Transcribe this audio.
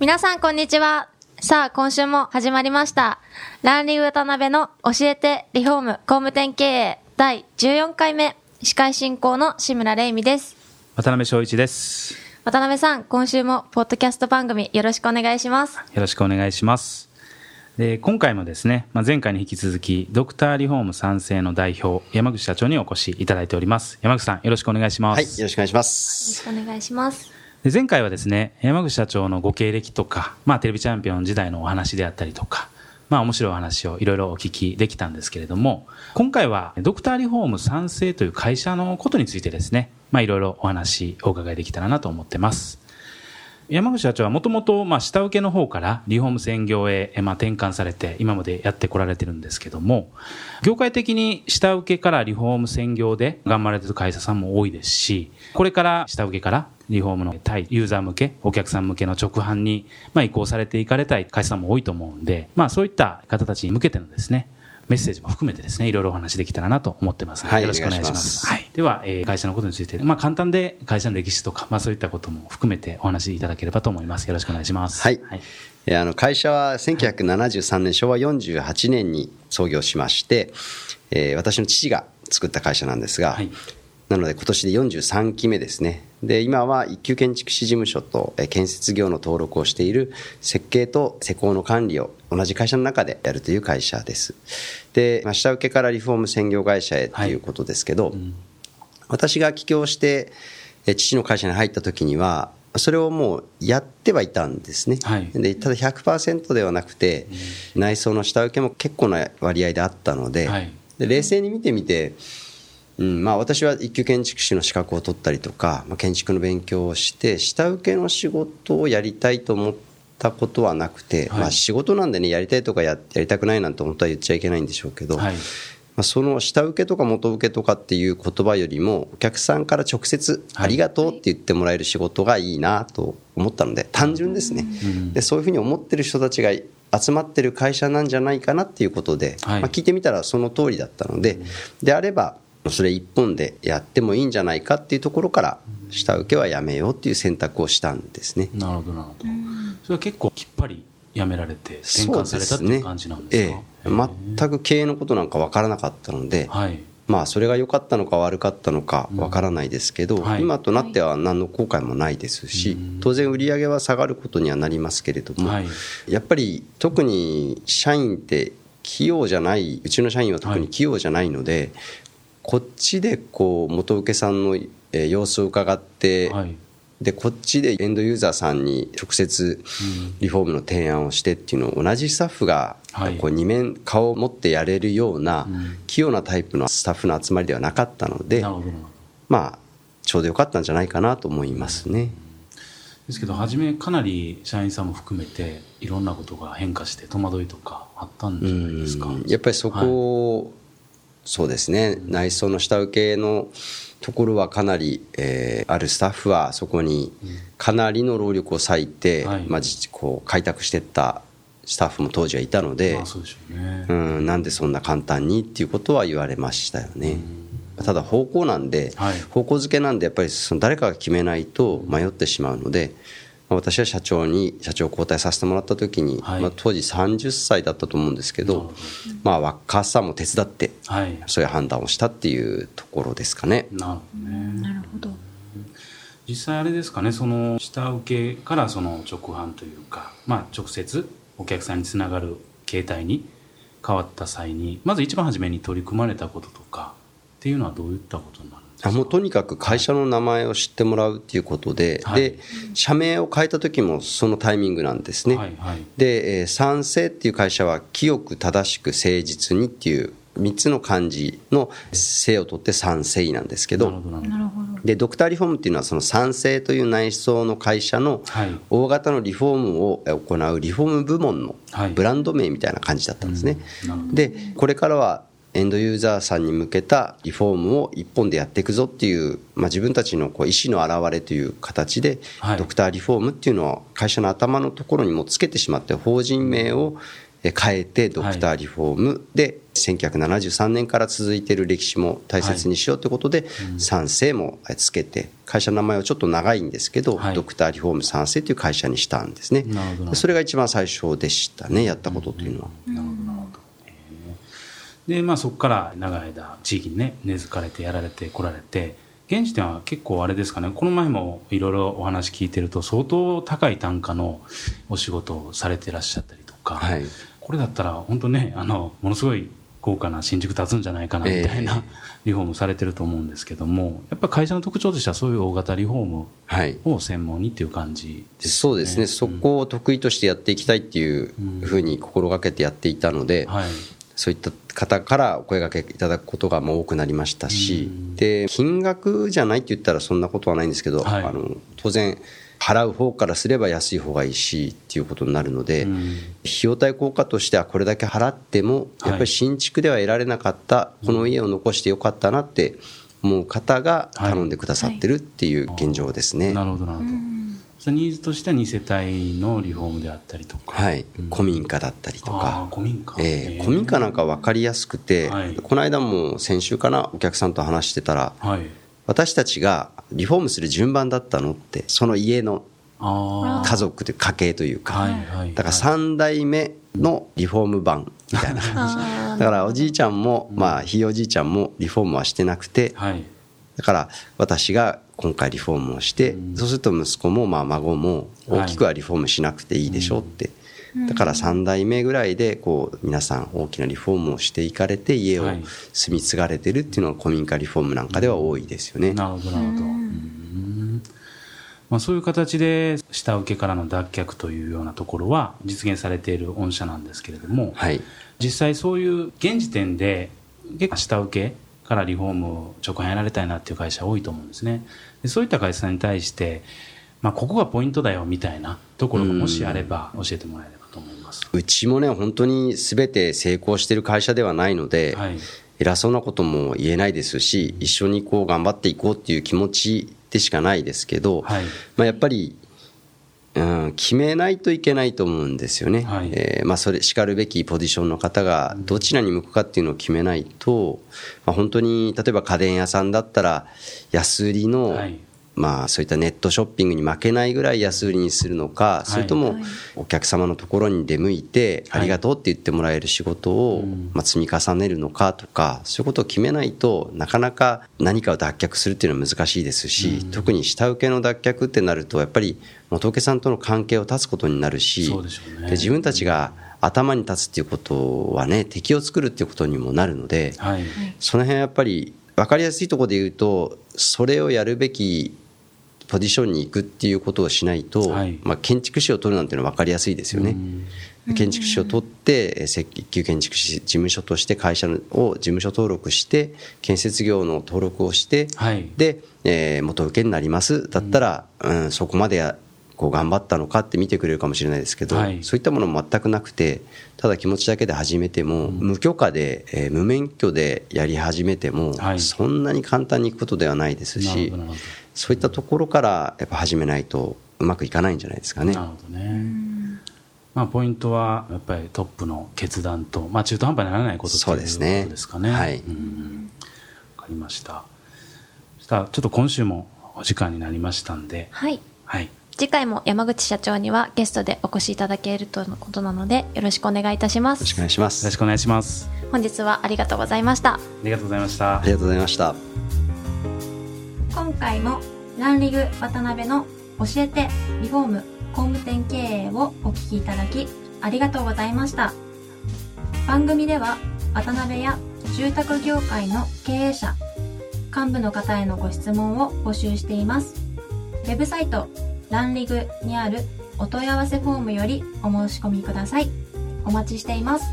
皆さんこんにちはさあ今週も始まりましたランリグ渡辺の教えてリフォーム工務店経営第14回目司会進行の志村玲美です渡辺翔一です。渡辺さん今週もポッドキャスト番組よろしくお願いしますよろしくお願いします。で今回もですね、まあ、前回に引き続き、ドクターリフォーム賛成の代表、山口社長にお越しいただいております。山口さん、よろしくお願いします。はい、よろしくお願いしまよろす。しくお願いしますで前回はですね、山口社長のご経歴とか、まあ、テレビチャンピオン時代のお話であったりとか、まあ、面白いお話をいろいろお聞きできたんですけれども、今回はドクターリフォーム賛成という会社のことについてですね、まあ、いろいろお話お伺いできたらなと思ってます。山口社長はもともと、下請けの方からリフォーム専業へ、まあ、転換されて、今までやってこられてるんですけども、業界的に下請けからリフォーム専業で頑張られてる会社さんも多いですし、これから下請けからリフォームの対ユーザー向け、お客さん向けの直販に、まあ、移行されていかれたい会社さんも多いと思うんで、まあ、そういった方たちに向けてのですね、メッセージも含めてですね、いろいろお話できたらなと思ってますので、はいよろしくお願いします。はい。では、えー会社のことについて、まあ、簡単で会社の歴史とか、まあ、そういったことも含めてお話しいただければと思います。よろしくお願いします。はいはい。えーあの会社は1973年、昭和48年に創業しまして、えー私の父が作った会社なんですが、はいなので今年で43期目ですね。で、今は一級建築士事務所とえー建設業の登録をしている設計と施工の管理を同じ会社の中でやるという会社です。で、まあ下請けからリフォーム専業会社へということですけど、私が起業してえ父の会社に入った時にはそれをもうやってはいたんですね、はい。でただ100%ではなくて、内装の下請けも結構な割合であったので,、はい。で冷静に見てみて、うんまあ、私は一級建築士の資格を取ったりとか、まあ、建築の勉強をして下請けの仕事をやりたいと思ったことはなくて、はい。まあ、仕事なんでねやりたいとかややりたくないなんて本当は言っちゃいけないんでしょうけど、はい。まあ、その下請けとか元請けとかっていう言葉よりもお客さんから直接「はい。ありがとう」って言ってもらえる仕事がいいなと思ったので単純ですね。でそういうふうに思ってる人たちが集まってる会社なんじゃないかなっていうことで、はい。まあ、聞いてみたらその通りだったのでであればそれ一本でやってもいいんじゃないかっていうところから下請けはやめようっていう選択をしたんですね。なるほど、なるほど。それは結構きっぱりやめられて、転換されたっていう感じなんですか？ええ、全く経営のことなんか分からなかったので、はい。まあそれが良かったのか悪かったのかわからないですけど、うんはい。今となっては何の後悔もないですし、当然売り上げは下がることにはなりますけれども、はい。やっぱり特に社員って器用じゃないうちの社員は特に器用じゃないので、こっちでこう元請けさんのえー様子を伺って、はい。でこっちでエンドユーザーさんに直接リフォームの提案をしてっていうのを同じスタッフがはいこう二面顔を持ってやれるような器用なタイプのスタッフの集まりではなかったので。まあちょうどよかったんじゃないかなと思いますね。ですけど、初めかなり社員さんも含めて、いろんなことが変化して戸惑いとかあったんじゃないですか？うんやっぱりそこを、そうですね。内装の下請けのところはかなり、えーあるスタッフはそこにかなりの労力を割いて、はい。まあ、実こう開拓していったスタッフも当時はいたので、まあそうでしょうね。うん、なんでそんな簡単にっていうことは言われましたよね。ただ方向なんで、はい。方向づけなんでやっぱりその誰かが決めないと迷ってしまうので、まあ私は社長に社長交代させてもらった時に、はいまあ、当時30歳だったと思うんですけどまあ若さも手伝ってはい。そういう判断をしたっていうところですかね。なるほどね。なるほど実際あれですかねその下請けからその直販というか、まあ、直接お客さんにつながる形態に変わった際にまず一番初めに取り組まれたこととかっていうのはどういったことになるんですか？あもうとにかく会社の名前を知ってもらうっていうことで、はい。で社名を変えた時もそのタイミングなんですね。はいはい。で、えー賛成っていう会社は清く正しく誠実にっていう3つの漢字の「性」を取って賛成なんですけど。なるほどなるほど。なるほど。でドクターリフォームっていうのはその賛成という内装の会社の大型のリフォームを行うリフォーム部門のブランド名みたいな感じだったんですね。でこれからはエンドユーザーさんに向けたリフォームを一本でやっていくぞっていう、まあ、自分たちのこう意思の表れという形で、ドクターリフォームっていうのは会社の頭のところにもつけてしまって法人名を変えてドクターリフォーム。で1973年から続いている歴史も大切にしようということで賛成もつけて会社の名前はちょっと長いんですけどドクターリフォーム賛成という会社にしたんですね。それが一番最初でしたねやったことというのは。でまあそこから長い間地域にね根付かれてやられてこられて現時点は結構あれですかね。この前もいろいろお話聞いてると相当高い単価のお仕事をされてらっしゃったりとか、はい、これだったら本当ねあのものすごい豪華な新宿建つんじゃないかなみたいな、えー、リフォームされてると思うんですけどもやっぱ会社の特徴としてはそういう大型リフォームを専門にっていう感じです、ね、そうですね、そこを得意としてやっていきたいっていうふうに心がけてやっていたので、うんはい、そういった方からお声がけいただくことが多くなりましたし、うん、で金額じゃないって言ったらそんなことはないんですけど、はい、あの当然払う方からすれば安い方がいいしっていうことになるので、うん、費用対効果としてはこれだけ払ってもやっぱり新築では得られなかったこの家を残してよかったなって思う方が頼んでくださってるっていう現状ですね。なるほどなるほどニーズとしては2世帯のリフォームであったりとか、はい、古民家だったりとか。古民家、えー、古民家なんか分かりやすくて、はい、この間も先週かなお客さんと話してたら、はい、私たちがリフォームする順番だったのってその家の家族という家系というか、だから3代目のリフォーム版みたいな。感じだからおじいちゃんも、まあ、ひいおじいちゃんもリフォームはしてなくて、だから私が今回リフォームをして、そうすると息子もまあ孫も大きくはリフォームしなくていいでしょうって、だから3代目ぐらいでこう皆さん大きなリフォームをしていかれて家を住み継がれてるっていうのが古民家リフォームなんかでは多いですよね。なるほどなるほど、まあ、そういう形で下請けからの脱却というようなところは実現されている御社なんですけれども、はい、実際そういう現時点で結構下請けからリフォームを直販やられたいなっていう会社多いと思うんですね。でそういった会社に対して、まあ、ここがポイントだよみたいなところがもしあれば教えてもらえればと思います。うちもね本当に全て成功してる会社ではないので、はい、偉そうなことも言えないですし一緒にこう頑張っていこうっていう気持ちでしかないですけど、はい、まあ、やっぱり、うん、決めないといけないと思うんですよね、はい、えー、まあ、それしかるべきポジションの方がどちらに向くかっていうのを決めないと、まあ、本当に例えば家電屋さんだったら安売りのまあ、そういったネットショッピングに負けないぐらい安売りにするのか、それともお客様のところに出向いて、ありがとうって言ってもらえる仕事を、まあ、積み重ねるのかとか、そういうことを決めないとなかなか何かを脱却するっていうのは難しいですし、特に下請けの脱却ってなると、やっぱり元請さんとの関係を断つことになるし、で自分たちが頭に立つっていうことはね敵を作るっていうことにもなるので、はい、その辺やっぱり分かりやすいところで言うとそれをやるべきポジションに行くっていうことをしないと、はい、まあ、建築士を取るなんていうのは分かりやすいですよね。建築士を取って設計建築士事務所として会社を事務所登録して建設業の登録をして、はい、で、えー、元請けになります。だったら、うん、そこまでこう頑張ったのかって見てくれるかもしれないですけど、はい、そういったものも全くなくてただ気持ちだけで始めても、うん、無許可で、えー、無免許でやり始めても、はい、そんなに簡単にいくことではないですし。そういったところからやっぱ始めないとうまくいかないんじゃないですかね。なるほどね。まあ、ポイントはやっぱりトップの決断と、まあ、中途半端にならないことということですかね。はい。わかりました。そしたらちょっと今週もお時間になりましたんで、はい。はい。次回も山口社長にはゲストでお越しいただけるとのことなのでよろしくお願いいたします。よろしくお願いします。よろしくお願いします。本日はありがとうございました。ありがとうございました。ありがとうございました。今回もランリグ渡辺の教えてリフォーム工務店経営をお聞きいただきありがとうございました。番組では渡辺や住宅業界の経営者幹部の方へのご質問を募集しています。ウェブサイトランリグにあるお問い合わせフォームよりお申し込みください。お待ちしています。